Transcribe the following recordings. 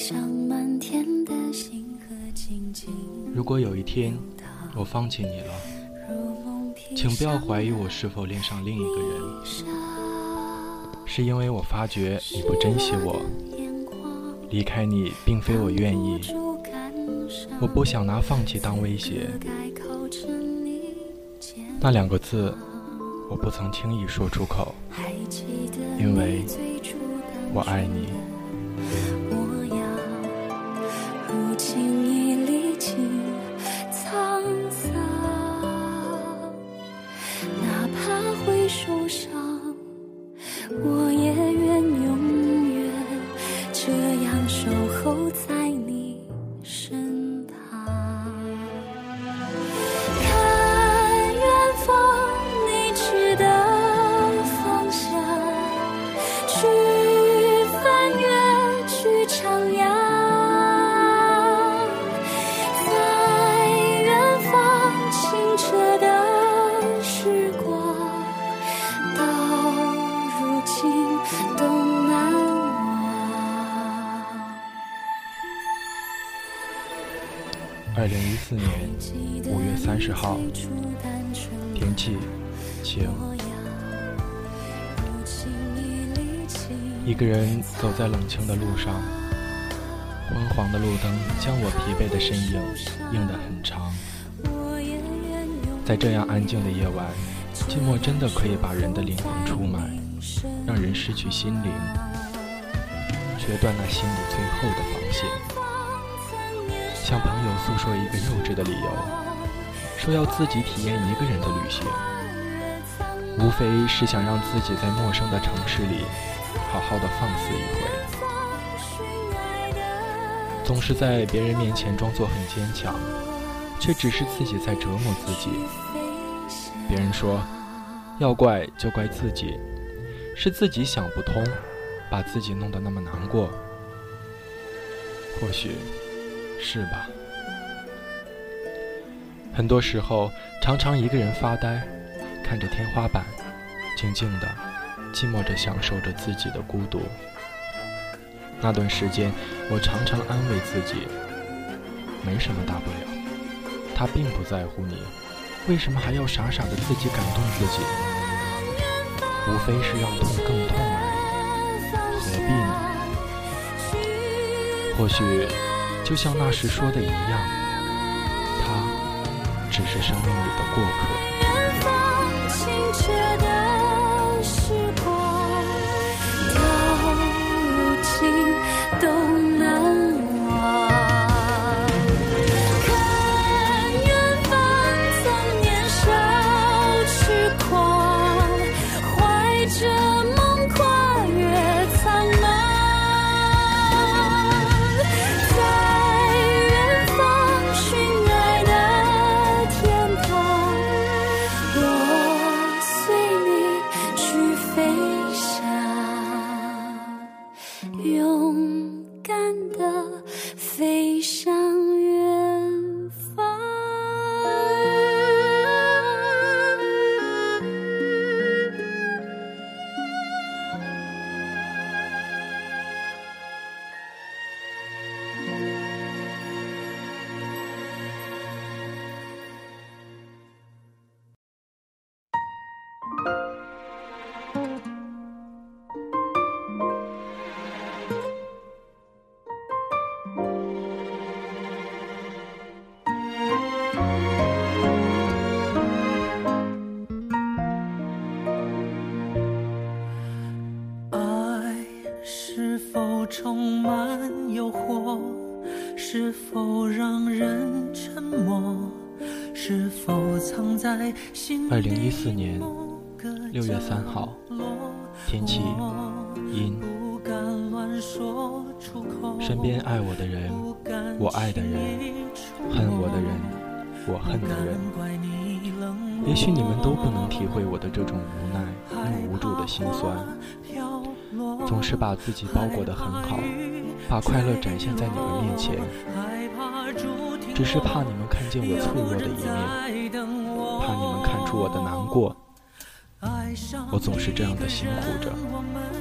像满天的星河静静如果有一天我放弃你了请不要怀疑我是否恋上另一个人是因为我发觉你不珍惜我离开你并非我愿意我不想拿放弃当威胁那两个字我不曾轻易说出口因为我爱你。二零一四年五月三十号，天气晴。一个人走在冷清的路上，昏黄的路灯将我疲惫的身影映得很长。在这样安静的夜晚，寂寞真的可以把人的灵魂出卖，让人失去心灵，决断那心里最后的防线。向朋友诉说一个幼稚的理由，说要自己体验一个人的旅行，无非是想让自己在陌生的城市里好好的放肆一回。总是在别人面前装作很坚强，却只是自己在折磨自己。别人说要怪就怪自己，是自己想不通，把自己弄得那么难过。或许。是吧？很多时候，常常一个人发呆，看着天花板，静静的，寂寞着享受着自己的孤独。那段时间，我常常安慰自己，没什么大不了，他并不在乎你，为什么还要傻傻的自己感动自己？无非是让痛更痛而已，何必呢？或许。就像那时说的一样，他只是生命里的过客。六月三号，天气阴。身边爱我的人，我爱的人，恨我的人，我恨的人。也许你们都不能体会我的这种无奈又无助的心酸。总是把自己包裹得很好，把快乐展现在你们面前，只是怕你们看见我脆弱的一面。怕你们看出我的难过，我总是这样的辛苦着，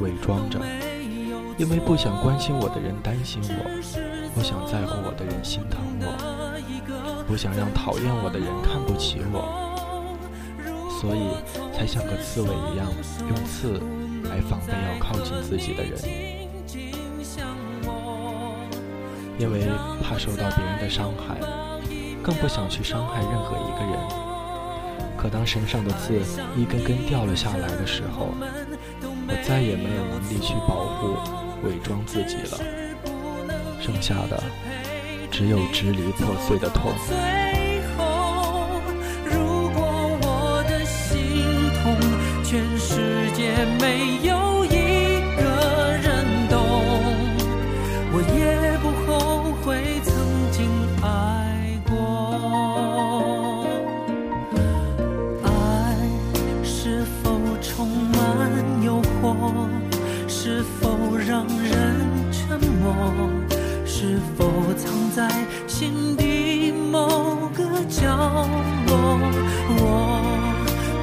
伪装着，因为不想关心我的人担心我，不想在乎我的人心疼我，不想让讨厌我的人看不起我，所以才像个刺猬一样，用刺来防备要靠近自己的人。因为怕受到别人的伤害，更不想去伤害任何一个人。可当身上的刺一根根掉了下来的时候，我再也没有能力去保护、伪装自己了。剩下的只有支离破碎的痛。角落？我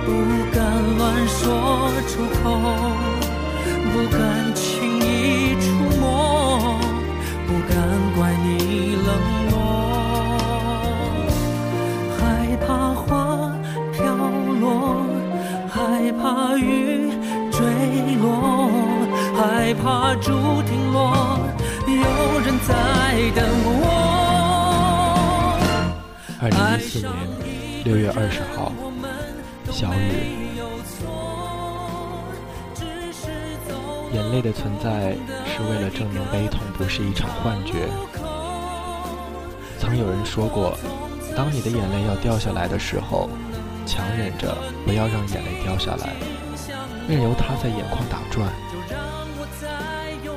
不敢乱说出口，不敢轻易触摸，不敢怪你冷落，害怕花飘落，害怕雨坠落，害怕竹停落。有人在等我。二零一四年六月二十号，小雨。眼泪的存在是为了证明悲痛不是一场幻觉。曾有人说过，当你的眼泪要掉下来的时候，强忍着不要让眼泪掉下来，任由它在眼眶打转。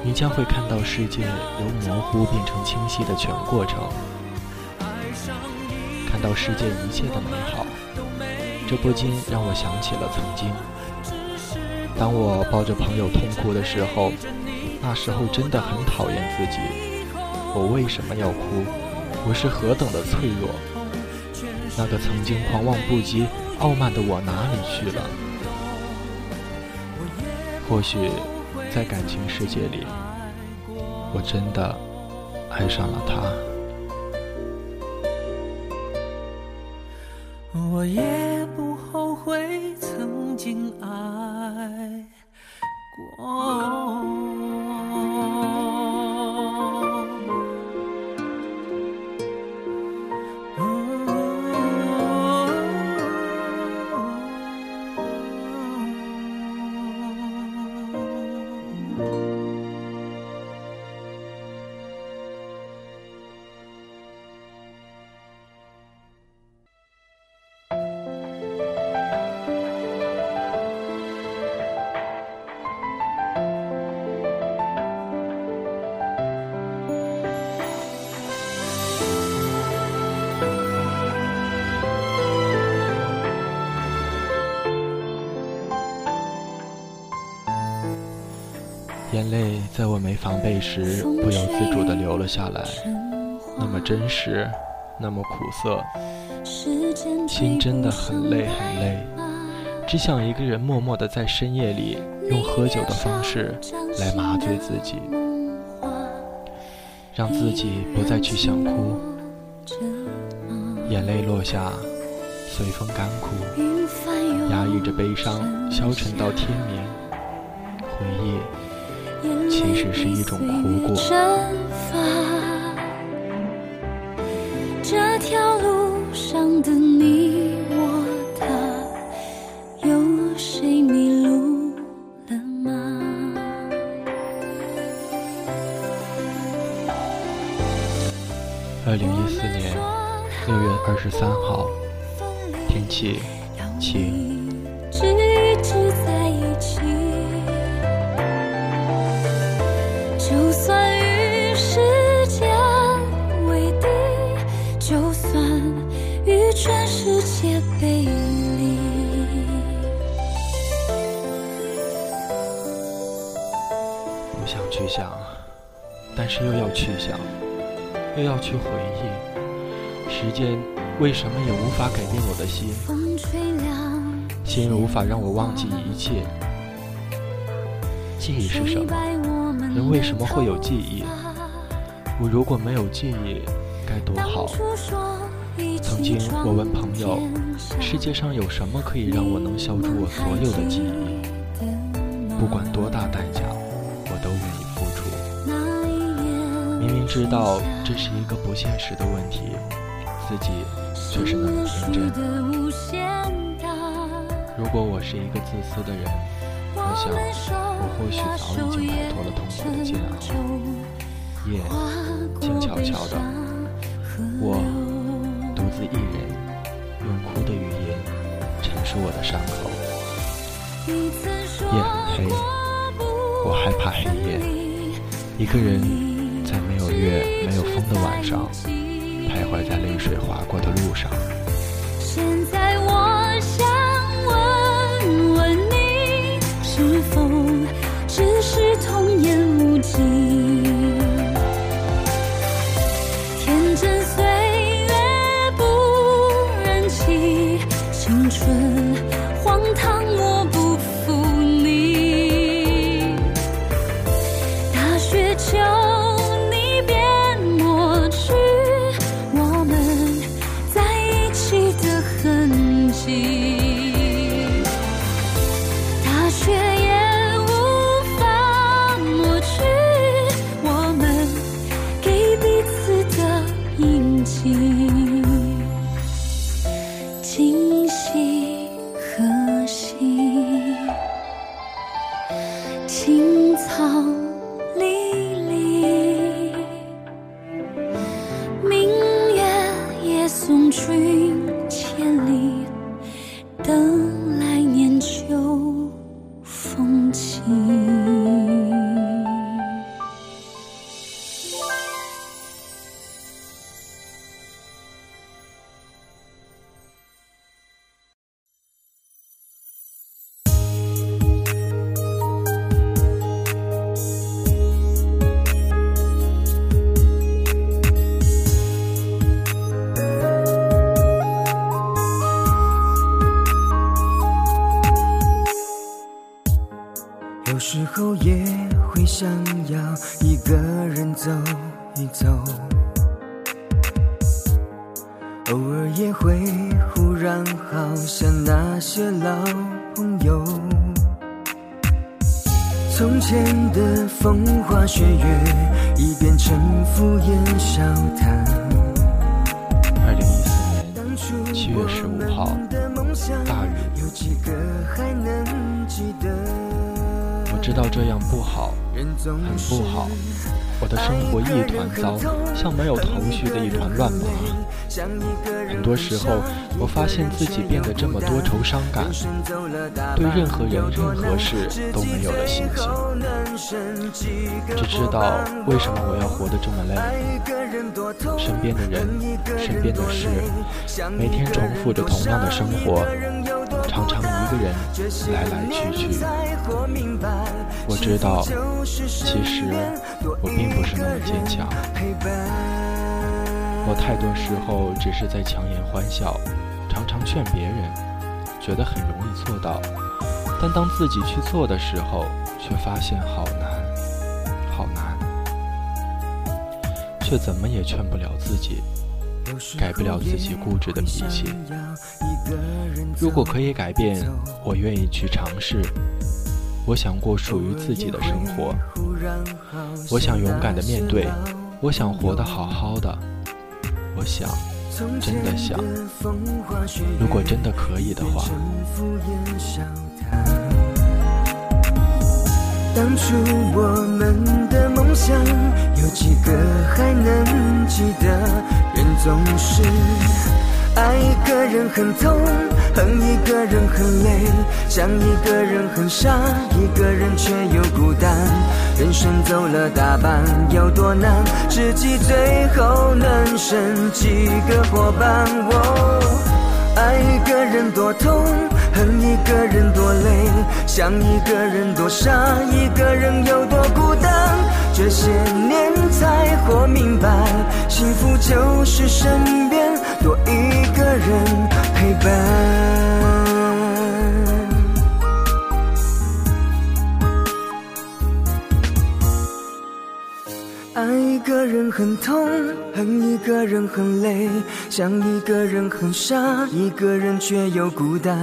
你将会看到世界由模糊变成清晰的全过程，看到世界一切的美好。这不禁让我想起了曾经，当我抱着朋友痛哭的时候，那时候真的很讨厌自己。我为什么要哭？我是何等的脆弱？那个曾经狂妄不羁、傲慢的我哪里去了？或许。在感情世界里，我真的爱上了他。眼泪在我没防备时不由自主地流了下来，那么真实，那么苦涩，心真的很累很累，只想一个人默默地在深夜里用喝酒的方式来麻醉自己，让自己不再去想哭，眼泪落下，随风干枯，压抑着悲伤消沉到天明，回忆。其实是一种苦果。这条路上的你我他，有谁迷路了吗？二零一四年六月二十三号，天气晴。想，但是又要去想，又要去回忆。时间为什么也无法改变我的心？心无法让我忘记一切。记忆是什么？人为什么会有记忆？我如果没有记忆，该多好。曾经，我问朋友：“世界上有什么可以让我能消除我所有的记忆？不管多大代价，明明知道这是一个不现实的问题，自己却是那么天真。如果我是一个自私的人，我想我或许早已经摆脱了痛苦的煎熬。夜静悄悄的，我。独自一人，用哭的语言陈述我的伤口。夜很黑，我害怕黑夜。一个人在没有月、没有风的晚上，徘徊在泪水划过的路上。现在我想不好，大雨。我知道这样不好，很不好。我的生活一团糟，像没有头绪的一团乱麻。很多时候，我发现自己变得这么多愁伤感，对任何人、任何事都没有了信心。只知道为什么我要活得这么累？身边的人，身边的事，每天重复着同样的生活。常常一个人来来去去，我知道，其实我并不是那么坚强。我太多时候只是在强颜欢笑，常常劝别人，觉得很容易做到，但当自己去做的时候，却发现好难，好难，却怎么也劝不了自己。改不了自己固执的脾气。如果可以改变，我愿意去尝试。我想过属于自己的生活。我想勇敢的面对。我想活得好好的。我想，真的想。如果真的可以的话。当初我们的梦想，有几个还能记得？人总是爱一个人很痛，恨一个人很累，想一个人很傻，一个人却又孤单。人生走了大半，有多难？知己最后能剩几个伙伴？哦爱一个人多痛。恨一个人多累，想一个人多傻，一个人有多孤单。这些年才活明白，幸福就是身边多一个人陪伴。爱一个人很痛，恨一个人很累，想一个人很傻，一个人却又孤单。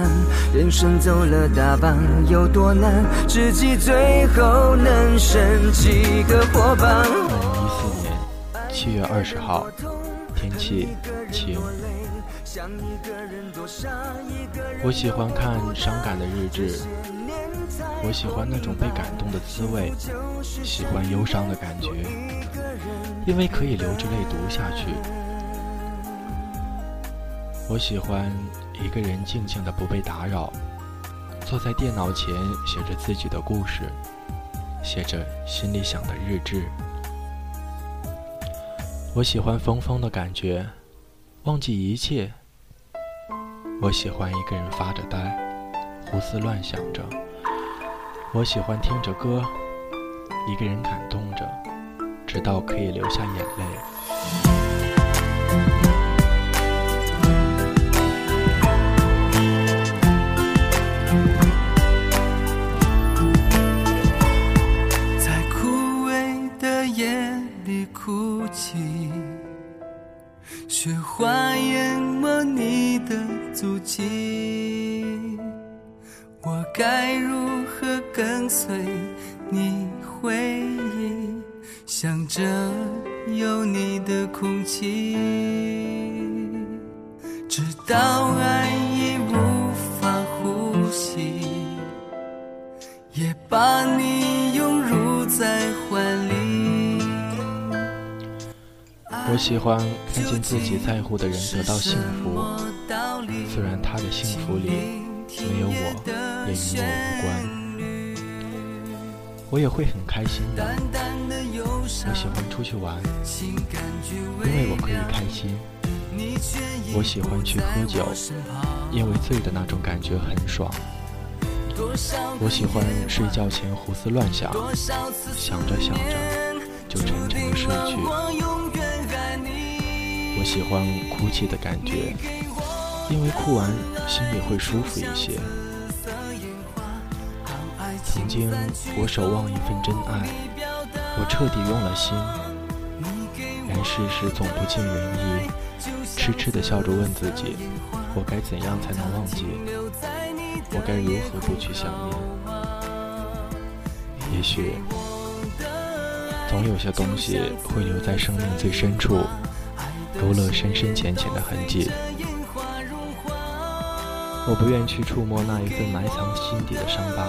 人生走了大半，有多难？知己最后能剩几个伙伴？二零一四年七月二十号，天气晴。我喜欢看伤感的日志，我喜欢那种被感动的滋味，喜欢忧伤的感觉，因为可以流着泪读下去。我喜欢一个人静静的不被打扰，坐在电脑前写着自己的故事，写着心里想的日志。我喜欢疯疯的感觉，忘记一切。我喜欢一个人发着呆，胡思乱想着。我喜欢听着歌，一个人感动着，直到可以流下眼泪。也把你拥入在怀里。我喜欢看见自己在乎的人得到幸福。虽然他的幸福里没有我，也与我无关，我也会很开心的。我喜欢出去玩，因为我可以开心。我喜欢去喝酒，因为醉的那种感觉很爽。我喜欢睡觉前胡思乱想，想着想着就沉沉的睡去。我喜欢哭泣的感觉。因为哭完心里会舒服一些。曾经我守望一份真爱，我彻底用了心。然世事总不尽人意，痴痴的笑着问自己：我该怎样才能忘记？我该如何不去想念？也许，总有些东西会留在生命最深处，勾勒深深浅浅的痕迹。我不愿去触摸那一份埋藏心底的伤疤，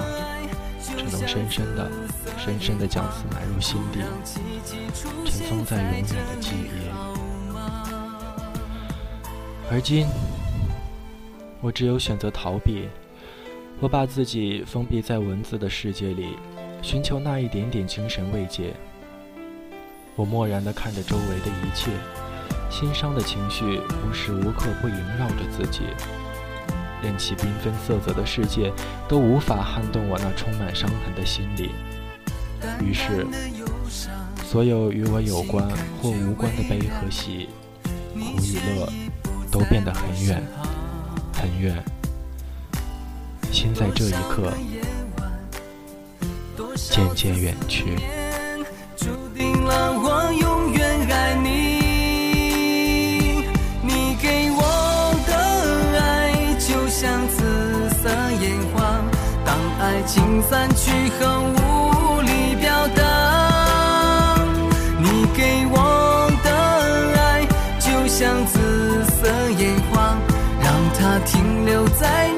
只能深深的、深深的将此埋入心底，尘封在永远的记忆。而今，我只有选择逃避。我把自己封闭在文字的世界里，寻求那一点点精神慰藉。我漠然地看着周围的一切，心伤的情绪无时无刻不萦绕着自己。任其缤纷色泽的世界都无法撼动我那充满伤痕的心里。于是，所有与我有关或无关的悲和喜、苦与乐，都变得很远，很远。现在这一刻，渐渐远去，注定了我永远爱你。你给我的爱就像紫色烟花，当爱情散去后无力表达。你给我的爱就像紫色烟花，让它停留在你。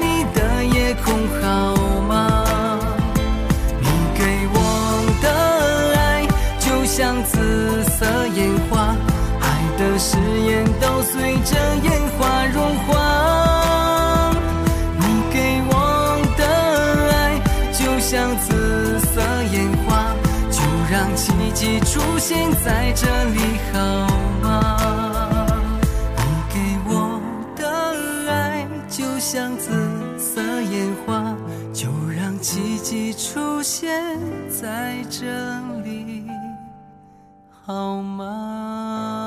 像紫色烟花，爱的誓言都随着烟花融化。你给我的爱就像紫色烟花，就让奇迹出现在这里，好吗？你给我的爱就像紫色烟花，就让奇迹出现在这里，好吗